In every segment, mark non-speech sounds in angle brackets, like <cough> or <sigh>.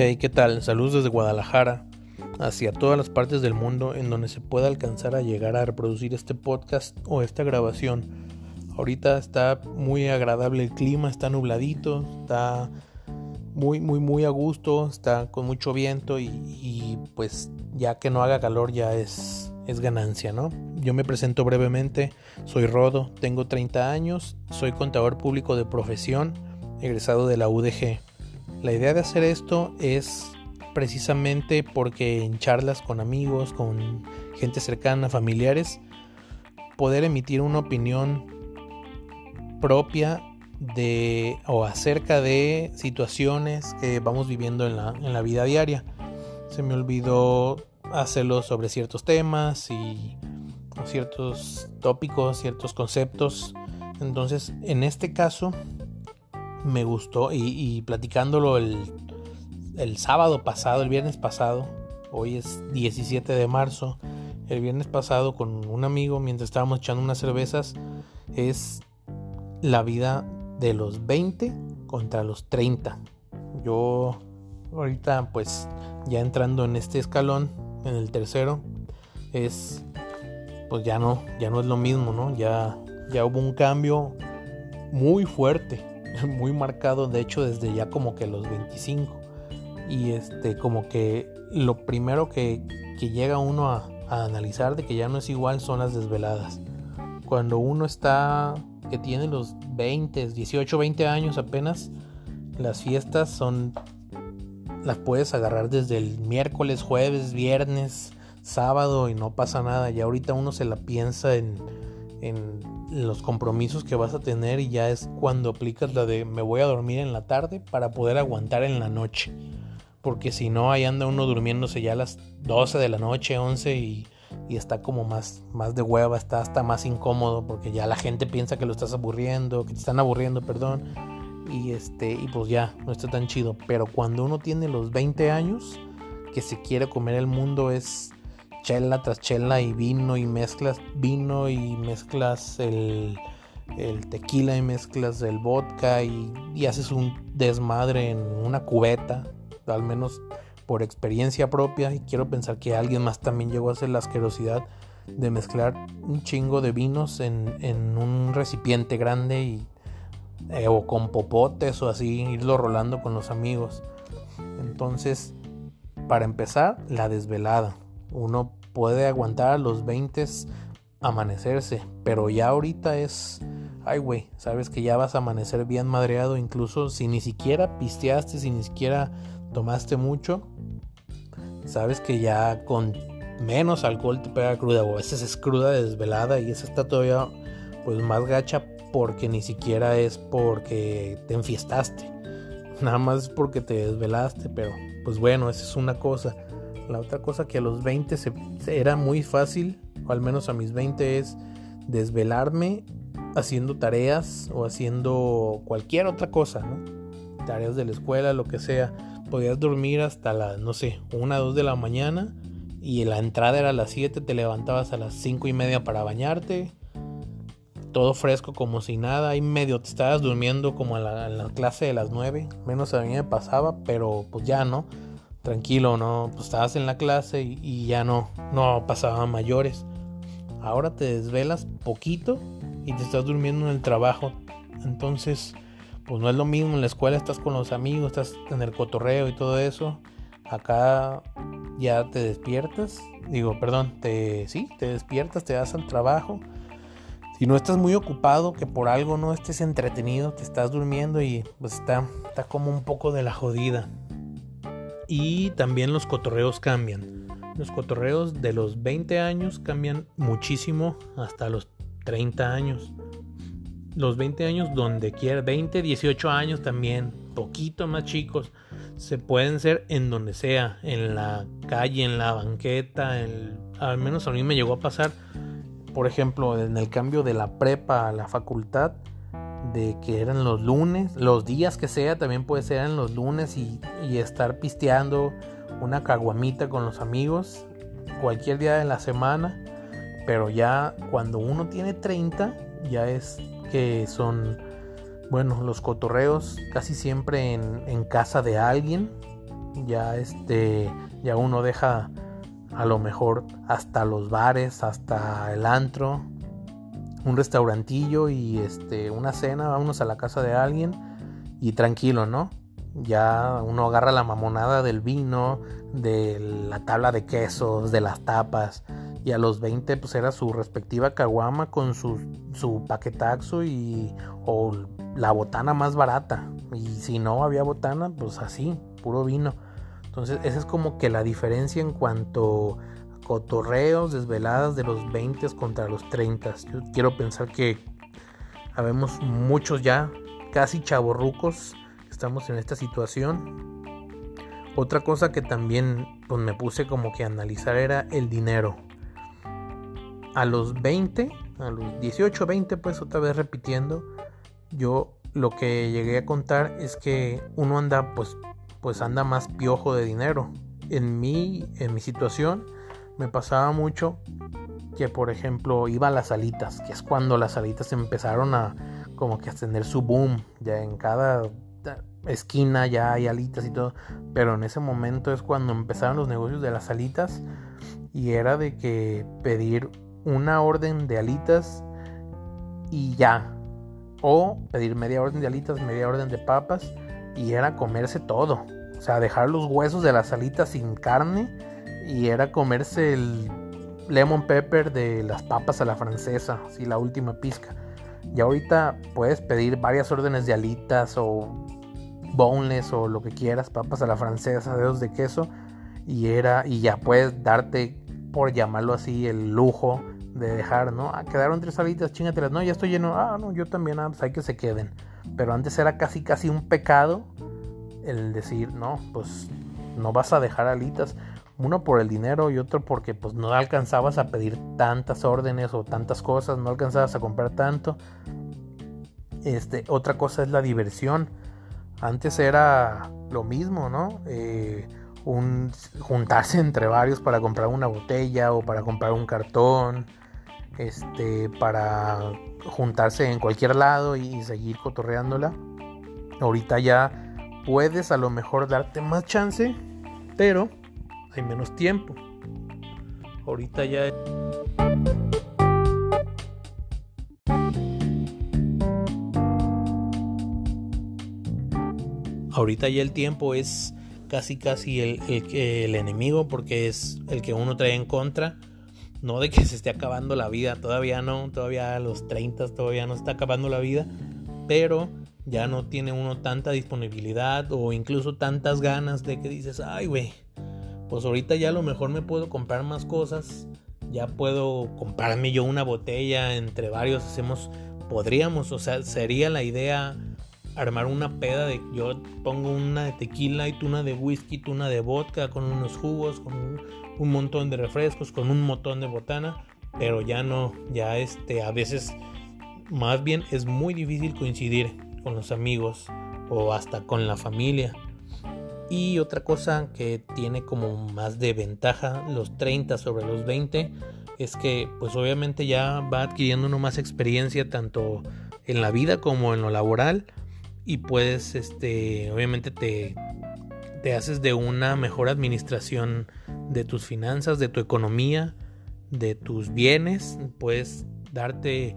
Hey, ¿qué tal? Saludos desde Guadalajara hacia todas las partes del mundo en donde se pueda alcanzar a llegar a reproducir este podcast o esta grabación. Ahorita está muy agradable el clima, está nubladito, está muy, muy, muy a gusto, está con mucho viento y, pues ya que no haga calor ya es, es ganancia, ¿no? Yo me presento brevemente, soy Rodo, tengo 30 años, soy contador público de profesión, egresado de la UDG. La idea de hacer esto es precisamente porque en charlas con amigos, con gente cercana, familiares, poder emitir una opinión propia de o acerca de situaciones que vamos viviendo en la, en la vida diaria. Se me olvidó hacerlo sobre ciertos temas y ciertos tópicos, ciertos conceptos. Entonces, en este caso, me gustó y, platicándolo el, el, sábado pasado, el viernes pasado, hoy es 17 de marzo, el viernes pasado con un amigo mientras estábamos echando unas cervezas, es la vida de los 20 contra los 30. Yo ahorita pues ya entrando en este escalón, en el tercero, es pues ya no, ya no es lo mismo, ¿no? Ya, ya hubo un cambio muy fuerte muy marcado, de hecho, desde ya como que los 25. Y este, como que lo primero que, llega uno a, analizar de que ya no es igual son las desveladas. Cuando uno está, que tiene los 20, 18, 20 años apenas, las fiestas son, las puedes agarrar desde el miércoles, jueves, viernes, sábado y no pasa nada. Ya ahorita uno se la piensa en, en los compromisos que vas a tener y ya es cuando aplicas la de me voy a dormir en la tarde para poder aguantar en la noche. Porque si no, ahí anda uno durmiéndose ya a las 12 de la noche, 11 y, y, está como más, más de hueva, está hasta más incómodo porque ya la gente piensa que lo estás aburriendo, que te están aburriendo, perdón. Y este, y pues ya, no está tan chido. Pero cuando uno tiene los 20 años, que se quiere comer el mundo es chela tras chela y vino y mezclas vino y mezclas el, tequila y mezclas el vodka y, haces un desmadre en una cubeta, al menos por experiencia propia y quiero pensar que alguien más también llegó a hacer la asquerosidad de mezclar un chingo de vinos en, un recipiente grande y, eh, o con popotes o así, irlo rolando con los amigos. Entonces, para empezar, la desvelada. Uno puede aguantar los 20 amanecerse, pero ya ahorita es, ay güey, sabes que ya vas a amanecer bien madreado, incluso si ni siquiera pisteaste, si ni siquiera tomaste mucho, sabes que ya con menos alcohol te pega cruda, o a veces es cruda desvelada y esa está todavía pues más gacha porque ni siquiera es porque te enfiestaste, <laughs> nada más es porque te desvelaste, pero pues bueno, esa es una cosa. La otra cosa que a los 20 se, era muy fácil, o al menos a mis 20, es desvelarme haciendo tareas o haciendo cualquier otra cosa, ¿no? Tareas de la escuela, lo que sea. Podías dormir hasta las, no sé, una, dos de la mañana y la entrada era a las 7, te levantabas a las 5 y media para bañarte. Todo fresco como si nada, ahí medio te estabas durmiendo como en la, la clase de las 9, menos a mí me pasaba, pero pues ya, ¿no? Tranquilo, ¿no? Pues estabas en la clase y, ya no, no pasaban mayores. Ahora te desvelas poquito y te estás durmiendo en el trabajo. Entonces, pues no es lo mismo. En la escuela estás con los amigos, estás en el cotorreo y todo eso. Acá ya te despiertas. Digo, perdón, te sí, te despiertas, te vas al trabajo. Si no estás muy ocupado, que por algo no estés entretenido, te estás durmiendo y pues está, está como un poco de la jodida y también los cotorreos cambian. Los cotorreos de los 20 años cambian muchísimo hasta los 30 años. Los 20 años donde quiera, 20, 18 años también, poquito más chicos, se pueden ser en donde sea, en la calle, en la banqueta, al menos a mí me llegó a pasar, por ejemplo, en el cambio de la prepa a la facultad, de que eran los lunes, los días que sea, también puede ser en los lunes y, estar pisteando una caguamita con los amigos cualquier día de la semana, pero ya cuando uno tiene 30 ya es que son, bueno, los cotorreos casi siempre en, en casa de alguien, Ya este, ya uno deja a lo mejor hasta los bares, hasta el antro, un restaurantillo y este, una cena, vámonos a la casa de alguien y tranquilo, ¿no? Ya uno agarra la mamonada del vino, de la tabla de quesos, de las tapas. Y a los 20 pues era su respectiva caguama con su, su paquetaxo y o la botana más barata. Y si no había botana, pues así, puro vino. Entonces esa es como que la diferencia en cuanto cotorreos, desveladas de los 20 contra los 30. Yo quiero pensar que habemos muchos ya, casi chavorrucos, estamos en esta situación. Otra cosa que también pues, me puse como que a analizar era el dinero. A los 20, a los 18, 20, pues otra vez repitiendo, yo lo que llegué a contar es que uno anda pues pues anda más piojo de dinero. En mi en mi situación me pasaba mucho que por ejemplo iba a las salitas, que es cuando las salitas empezaron a como que a tener su boom, ya en cada esquina ya hay alitas y todo, pero en ese momento es cuando empezaron los negocios de las alitas y era de que pedir una orden de alitas y ya, o pedir media orden de alitas, media orden de papas y era comerse todo. O sea, dejar los huesos de las alitas sin carne y era comerse el lemon pepper de las papas a la francesa, así la última pizca. Y ahorita puedes pedir varias órdenes de alitas o boneless o lo que quieras, papas a la francesa, dedos de queso y era y ya puedes darte por llamarlo así el lujo de dejar, ¿no? Ah, quedaron tres alitas, chingatelas. No, ya estoy lleno. Ah, no, yo también, ah, pues hay que se queden. Pero antes era casi, casi un pecado el decir, no, pues no vas a dejar alitas. Uno por el dinero y otro porque pues no alcanzabas a pedir tantas órdenes o tantas cosas, no alcanzabas a comprar tanto. Este, otra cosa es la diversión. Antes era lo mismo, ¿no? Eh, un, juntarse entre varios para comprar una botella o para comprar un cartón este, para juntarse en cualquier lado y seguir cotorreándola. Ahorita ya puedes a lo mejor darte más chance, pero hay menos tiempo. Ahorita ya... Ahorita ya el tiempo es casi casi el, el, el enemigo porque es el que uno trae en contra no de que se esté acabando la vida, todavía no, todavía a los 30 todavía no está acabando la vida, pero ya no tiene uno tanta disponibilidad o incluso tantas ganas de que dices, ay güey, pues ahorita ya a lo mejor me puedo comprar más cosas, ya puedo comprarme yo una botella, entre varios hacemos, podríamos, o sea, sería la idea armar una peda de yo pongo una de tequila y tú una de whisky, tú una de vodka con unos jugos, con un, un montón de refrescos, con un montón de botana, pero ya no, ya este, a veces más bien es muy difícil coincidir con los amigos o hasta con la familia. Y otra cosa que tiene como más de ventaja los 30 sobre los 20 es que pues obviamente ya va adquiriendo uno más experiencia tanto en la vida como en lo laboral. Y puedes este obviamente te, te haces de una mejor administración de tus finanzas, de tu economía, de tus bienes, puedes darte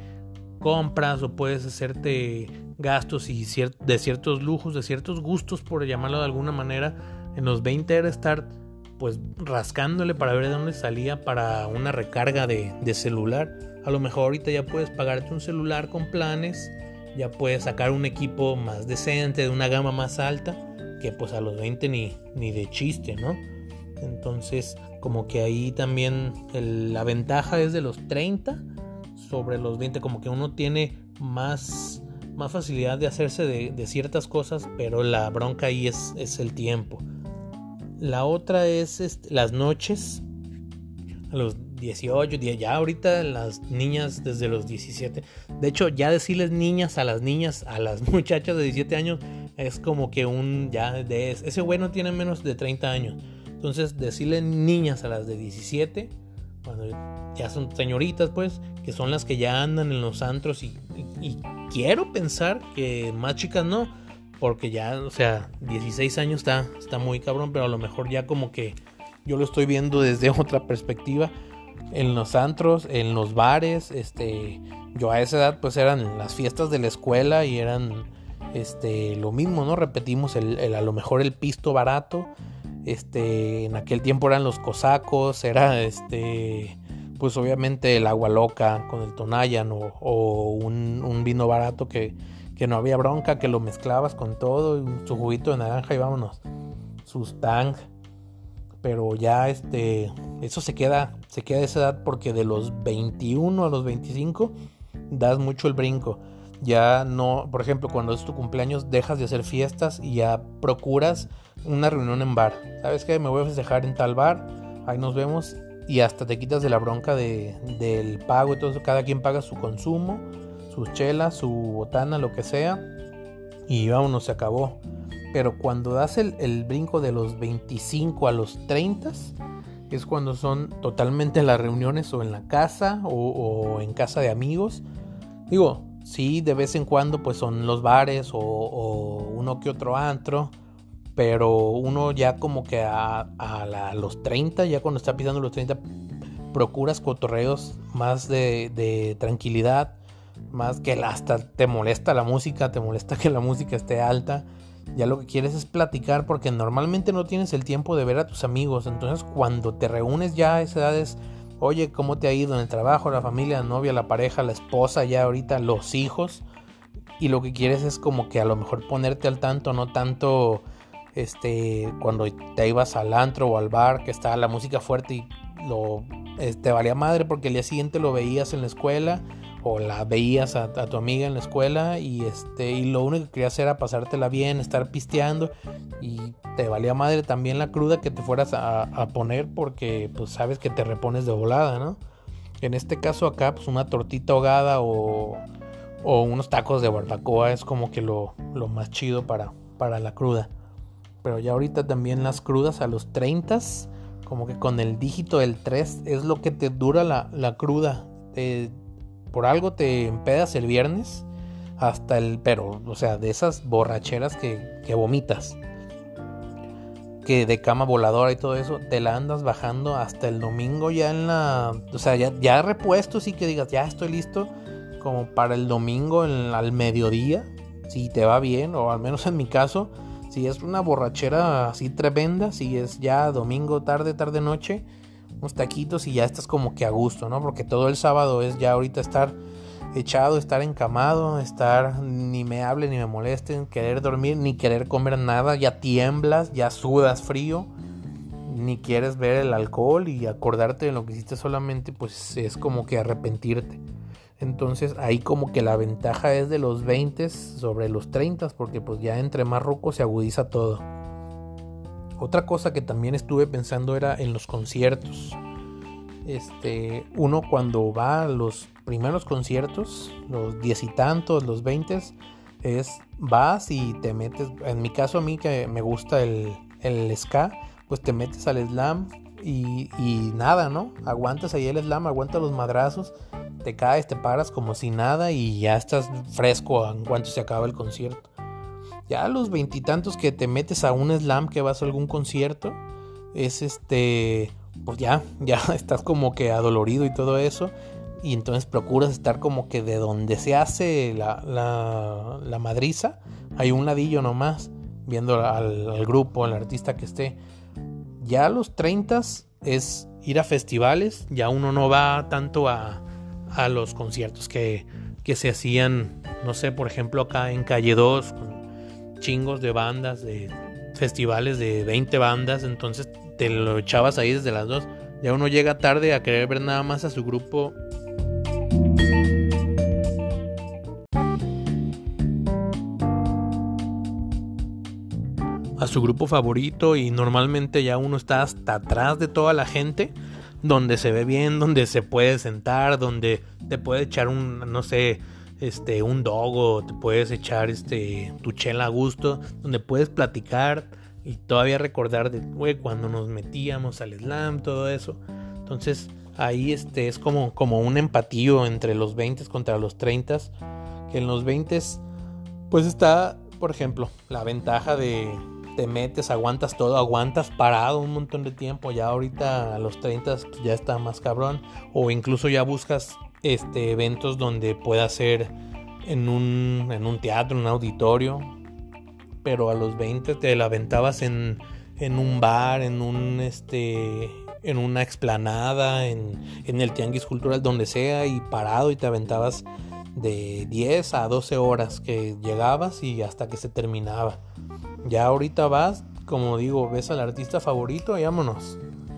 compras o puedes hacerte gastos y de ciertos lujos, de ciertos gustos, por llamarlo de alguna manera. En los 20 era estar pues rascándole para ver de dónde salía para una recarga de, de celular. A lo mejor ahorita ya puedes pagarte un celular con planes, ya puedes sacar un equipo más decente, de una gama más alta, que pues a los 20 ni, ni de chiste, ¿no? Entonces, como que ahí también la ventaja es de los 30 sobre los 20, como que uno tiene más, más facilidad de hacerse de, ciertas cosas, pero la bronca ahí es, es el tiempo. La otra es este, las noches, a los 18, ya ahorita las niñas desde los 17. De hecho, ya decirles niñas a las niñas, a las <laughs> muchachas de 17 años, es como que un ya de ese güey no tiene menos de 30 años. Entonces, decirle niñas a las de 17, cuando ya son señoritas, pues, que son las que ya andan en los antros y, quiero pensar que más chicas no, Porque ya, o sea, 16 años está, está muy cabrón, pero a lo mejor ya como que yo lo estoy viendo desde <laughs> otra perspectiva. En los antros, en los bares, este, yo a esa edad pues eran las fiestas de la escuela y eran este, lo mismo, ¿no? Repetimos el, a lo mejor el pisto barato. Este, en aquel tiempo eran los cosacos, era este, pues obviamente el agua loca con el tonayan o, un, vino barato que, que, no había bronca, que lo mezclabas con todo, su juguito de naranja y vámonos, sus tang. Pero ya este, eso se queda, se queda a esa edad porque de los 21 a los 25 das mucho el brinco ya no, por ejemplo, cuando es tu cumpleaños dejas de hacer fiestas y ya procuras una reunión en bar. ¿Sabes qué? Me voy a festejar en tal bar, ahí nos vemos y hasta te quitas de la bronca de, del pago eso. Cada quien paga su consumo, sus chelas, su botana, lo que sea y vámonos, se acabó. Pero cuando das el, brinco de los 25 a los 30 es cuando son totalmente las reuniones o en la casa o, o en casa de amigos. Digo, Sí, de vez en cuando pues son los bares o, uno que otro antro, pero uno ya como que a, los 30, ya cuando está pisando los 30, procuras cotorreos más de, tranquilidad, más que hasta te molesta la música, te molesta <laughs> que la música esté alta. Ya lo que quieres es platicar porque normalmente no tienes el tiempo de ver a tus amigos. Entonces cuando te reúnes ya a esa edad es oye, ¿cómo te ha ido en el trabajo, la familia, la novia, la pareja, la esposa, ya ahorita los hijos? Y lo que quieres es como que a lo mejor ponerte al tanto, no tanto este cuando te ibas al antro o al bar que estaba la música fuerte y lo te valía madre porque el día siguiente lo veías en la escuela o la veías a, tu amiga en la escuela y este y lo único que querías era pasártela bien, estar pisteando y te valía madre también la cruda que te fueras a, poner porque pues sabes que te repones de volada, ¿no? En este caso acá pues una tortita ahogada o, o unos tacos de barbacoa es como que lo, lo más chido para, para la cruda. Pero ya ahorita también las crudas a los 30 como que con el dígito del 3 es lo que te dura la, la cruda. Por algo te empedas el viernes hasta el, pero, o sea, de esas borracheras que, que vomitas, que de cama voladora y todo eso, te la andas bajando hasta el domingo ya en la, o sea, ya, ya repuesto, sí que digas, ya estoy listo, como para el domingo al mediodía, si te va bien, o al menos en mi caso, si es una borrachera así tremenda, si es ya domingo, tarde, tarde, noche, unos taquitos y ya estás como que a gusto, ¿no? Porque todo el sábado es ya ahorita estar echado, estar encamado, estar ni me hablen ni me molesten, querer dormir, ni querer comer nada, ya tiemblas, ya sudas frío, ni quieres ver el alcohol y acordarte de lo que hiciste solamente, pues es como que arrepentirte. Entonces ahí como que la ventaja es de los 20 sobre los 30, porque pues ya entre más ruco se agudiza todo. Otra cosa que también estuve pensando era en los conciertos. Este, uno cuando va a los primeros conciertos, los diez y tantos, los veintes, es vas y te metes. En mi caso, a mí que me gusta el, el ska, pues te metes al slam y, y, nada, ¿no? Aguantas ahí el slam, aguantas los madrazos, te caes, te paras como si nada y ya estás fresco en cuanto se acaba el concierto. Ya a los veintitantos que te metes a un slam que vas a algún concierto, es este, pues ya, <laughs> ya estás como que adolorido y todo eso. Y entonces procuras estar como que de donde se hace la, la, madriza, hay un ladillo nomás, viendo al, grupo, al artista que esté. Ya a los 30 es ir a festivales, ya uno no va tanto a, a los conciertos que, que se hacían, no sé, por ejemplo acá en Calle 2, chingos de bandas, de festivales de 20 bandas, entonces te lo echabas ahí desde las dos. Ya uno llega tarde a querer ver nada más a su grupo. A su grupo favorito y normalmente ya uno está hasta atrás de toda la gente, donde se ve bien, donde se puede sentar, donde te puede echar un, no sé, este, un dogo, te puedes echar este, tu chela a gusto, donde puedes platicar y todavía recordar de, cuando nos metíamos al slam, todo eso. Entonces, ahí este, es como, como un empatío entre los 20 contra los 30, que en los 20 pues está por ejemplo, la ventaja de te metes, aguantas todo, aguantas parado un montón de tiempo. Ya ahorita a los 30 pues, ya está más cabrón. O incluso ya buscas este, eventos donde pueda ser en un, en un teatro, en un auditorio. Pero a los 20 te la aventabas en, en un bar, en un este en una explanada, en, en el tianguis cultural, donde sea, y parado y te aventabas de 10 a 12 horas que llegabas y hasta que se terminaba. Ya ahorita vas, como digo, ves al artista favorito y vámonos.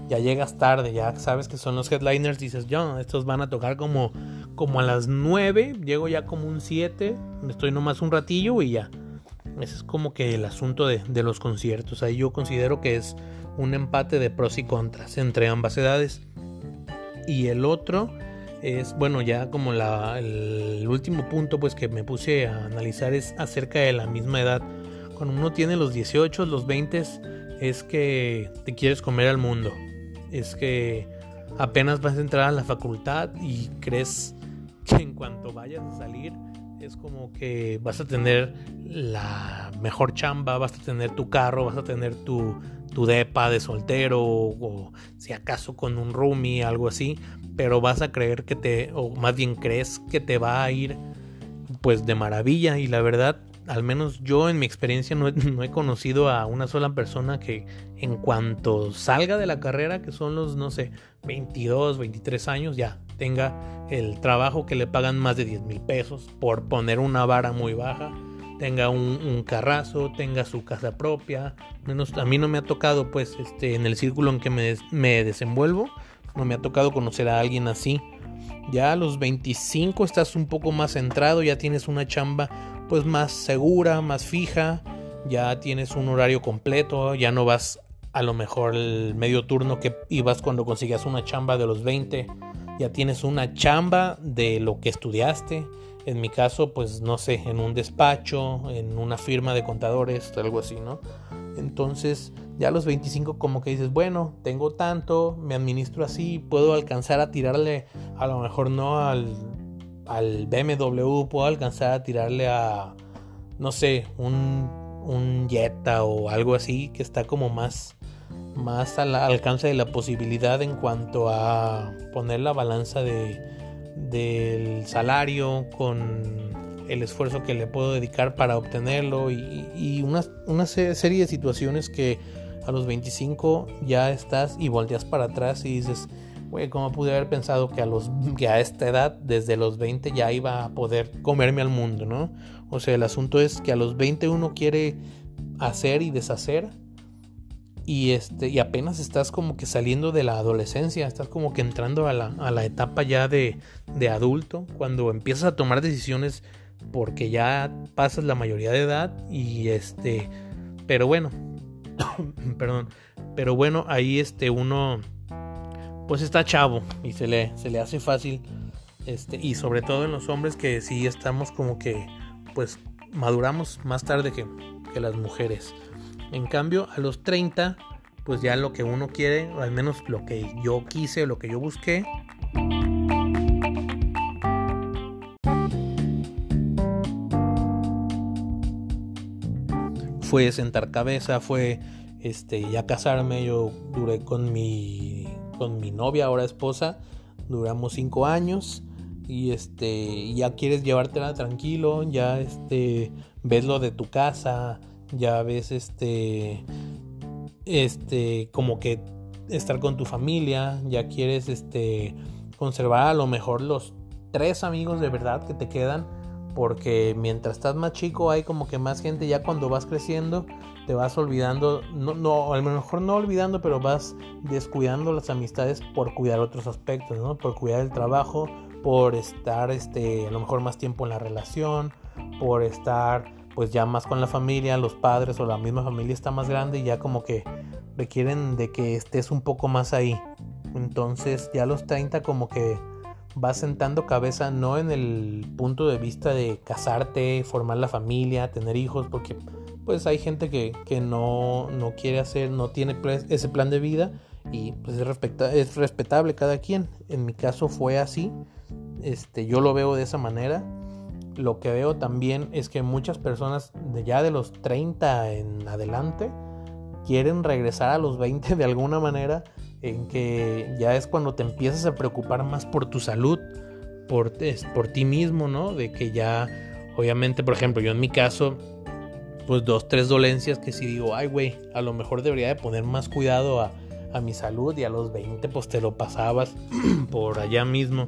Ya llegas tarde, ya sabes que son los headliners, dices, yo, estos van a tocar como, como a las 9, llego ya como un 7, estoy nomás un ratillo y ya. Ese es como que el asunto de, de los conciertos. Ahí yo considero que es un empate de pros y contras entre ambas edades. Y el otro es, bueno, ya como la, el último punto pues que me puse a analizar es acerca de la misma edad cuando uno tiene los 18, los 20, es que te quieres comer al mundo. Es que apenas vas a entrar a la facultad y crees que en cuanto vayas a salir es como que vas a tener la mejor chamba, vas a tener tu carro, vas a tener tu, tu depa de soltero o, si acaso con un roomie, algo así, pero vas a creer que te, o más bien crees que te va a ir pues de maravilla y la verdad al menos yo en mi experiencia <laughs> no he, conocido a una sola persona que en cuanto salga de la carrera, que son los, no sé, 22, 23 años, ya tenga el trabajo que le pagan más de 10 mil pesos por poner una vara muy baja, tenga un, carrazo, tenga su casa propia. Menos, a mí no me ha tocado, pues, este, en el círculo en que me, me desenvuelvo, no me ha tocado conocer a alguien así. Ya a los 25 estás un poco más centrado, ya tienes una chamba pues más segura, más fija, ya tienes un horario completo, ya no vas a lo mejor el medio turno que ibas cuando conseguías una chamba de los 20, ya tienes una chamba de lo que estudiaste. En mi caso, pues no sé, en un despacho, en una firma de contadores, algo así, ¿no? Entonces, ya a los 25 como que dices, bueno, tengo tanto, me administro así, puedo alcanzar a tirarle, a lo mejor no al al BMW puedo alcanzar a tirarle a, no sé, un, un Jetta o algo así que está como más, más al alcance de la posibilidad en cuanto a poner la balanza de, del salario con el esfuerzo que le puedo dedicar para obtenerlo y, y una, una, serie de situaciones que a los 25 ya estás y volteas para atrás y dices, güey, ¿cómo pude haber pensado que a, los, que a esta edad, desde los 20, ya iba a poder comerme al mundo, ¿no? O sea, el asunto es que a los 20 uno quiere hacer y deshacer y, este, y apenas estás como que saliendo de la adolescencia, estás como que entrando a la, a la etapa ya de, de adulto, cuando empiezas a tomar decisiones porque ya pasas la mayoría de edad y este, pero bueno, <coughs> perdón, pero bueno, ahí este uno pues está chavo y se le, se le hace fácil. Este, y sobre todo en los hombres que sí estamos como que pues maduramos más tarde que, que las mujeres. En cambio, a los 30, pues ya lo que uno quiere, al menos lo que yo quise, lo que yo busqué, fue sentar cabeza, fue este ya casarme, yo duré con mi con mi novia, ahora esposa, duramos cinco años y este ya quieres llevártela tranquilo, ya este ves lo de tu casa, ya ves este este como que estar con tu familia, ya quieres este conservar a lo mejor los tres amigos de verdad que te quedan porque mientras estás más chico hay como que más gente ya cuando vas creciendo te vas olvidando, no, no, a lo mejor no olvidando, pero vas descuidando las amistades por cuidar otros aspectos, ¿no? Por cuidar el trabajo, por estar, este, a lo mejor más tiempo en la relación, por estar, pues ya más con la familia, los padres o la misma familia está más grande y ya como que requieren de que estés un poco más ahí. Entonces ya los 30 como que vas sentando cabeza no en el punto de vista de casarte, formar la familia, tener hijos, porque pues hay gente que, no, no, quiere hacer, no tiene ese plan de vida y pues es, es respetable cada quien. En mi caso fue así, este, yo lo veo de esa manera. lo que veo también es que muchas personas de ya de los 30 en adelante quieren regresar a los 20 de alguna manera en que ya es cuando te empiezas a preocupar más por tu salud, por, por ti mismo, ¿no? De que ya, obviamente, por ejemplo, yo en mi caso, pues dos, tres dolencias que si digo, ay, güey, a lo mejor debería de poner más cuidado a, a mi salud y a los 20 pues te lo pasabas <clears throat> por allá mismo.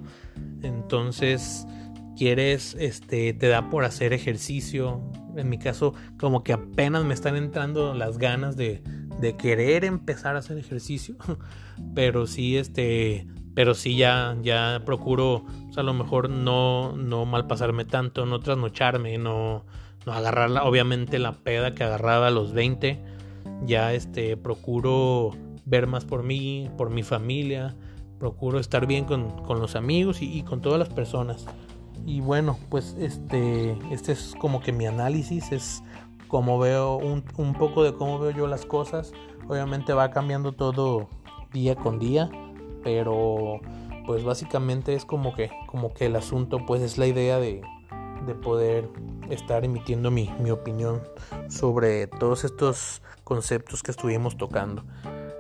Entonces, quieres, este, te da por hacer ejercicio. En mi caso, como que apenas me están entrando las ganas de, de querer empezar a hacer ejercicio. <laughs> Pero sí, este, pero sí ya, ya procuro, a lo mejor no, no malpasarme tanto, no trasnocharme, no, no agarrar obviamente la peda que agarraba a los 20. Ya este, procuro ver más por mí, por mi familia, procuro estar bien con, los amigos y, con todas las personas. Y bueno, pues este, este es como que mi análisis, es como veo un, un poco de cómo veo yo las cosas. Obviamente va cambiando todo día con día, pero pues básicamente es como que, como que el asunto pues es la idea de, de poder estar emitiendo mi, mi opinión sobre todos estos conceptos que estuvimos tocando.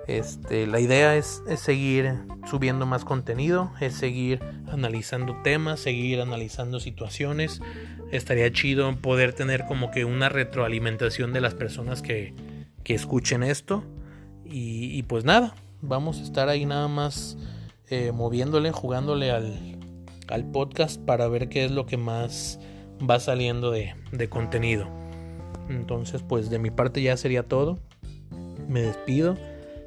Este, la idea es, seguir subiendo más contenido, es seguir analizando temas, seguir analizando situaciones. Estaría chido poder tener como que una retroalimentación de las personas que, escuchen esto. Y, pues nada, vamos a estar ahí nada más eh, moviéndole, jugándole al, al, podcast para ver qué es lo que más va saliendo de, de contenido. Entonces pues de mi parte ya sería todo. Me despido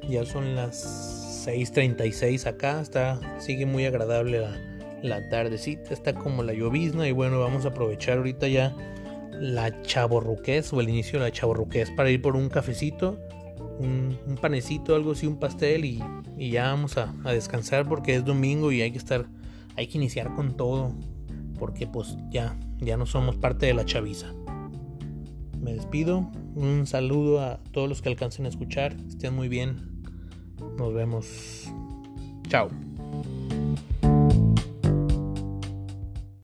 ya son las 6.36 acá. Está, sigue muy agradable la, la tardecita. Está como la llovizna. Y bueno, vamos a aprovechar ahorita ya la chaborruqués o el inicio de la chaborruqués para ir por un cafecito, un, panecito, algo así, un pastel y, ya vamos a, a, descansar porque es domingo y hay que estar, hay que iniciar con todo porque pues ya, ya no somos parte de la chaviza. Me despido, un saludo a todos los que alcancen a escuchar, estén muy bien, nos vemos. Chao.